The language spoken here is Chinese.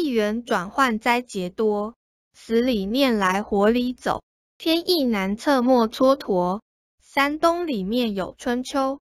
一元转换灾劫多，死里念来活里走，天意难测莫蹉跎。山东里面有春秋。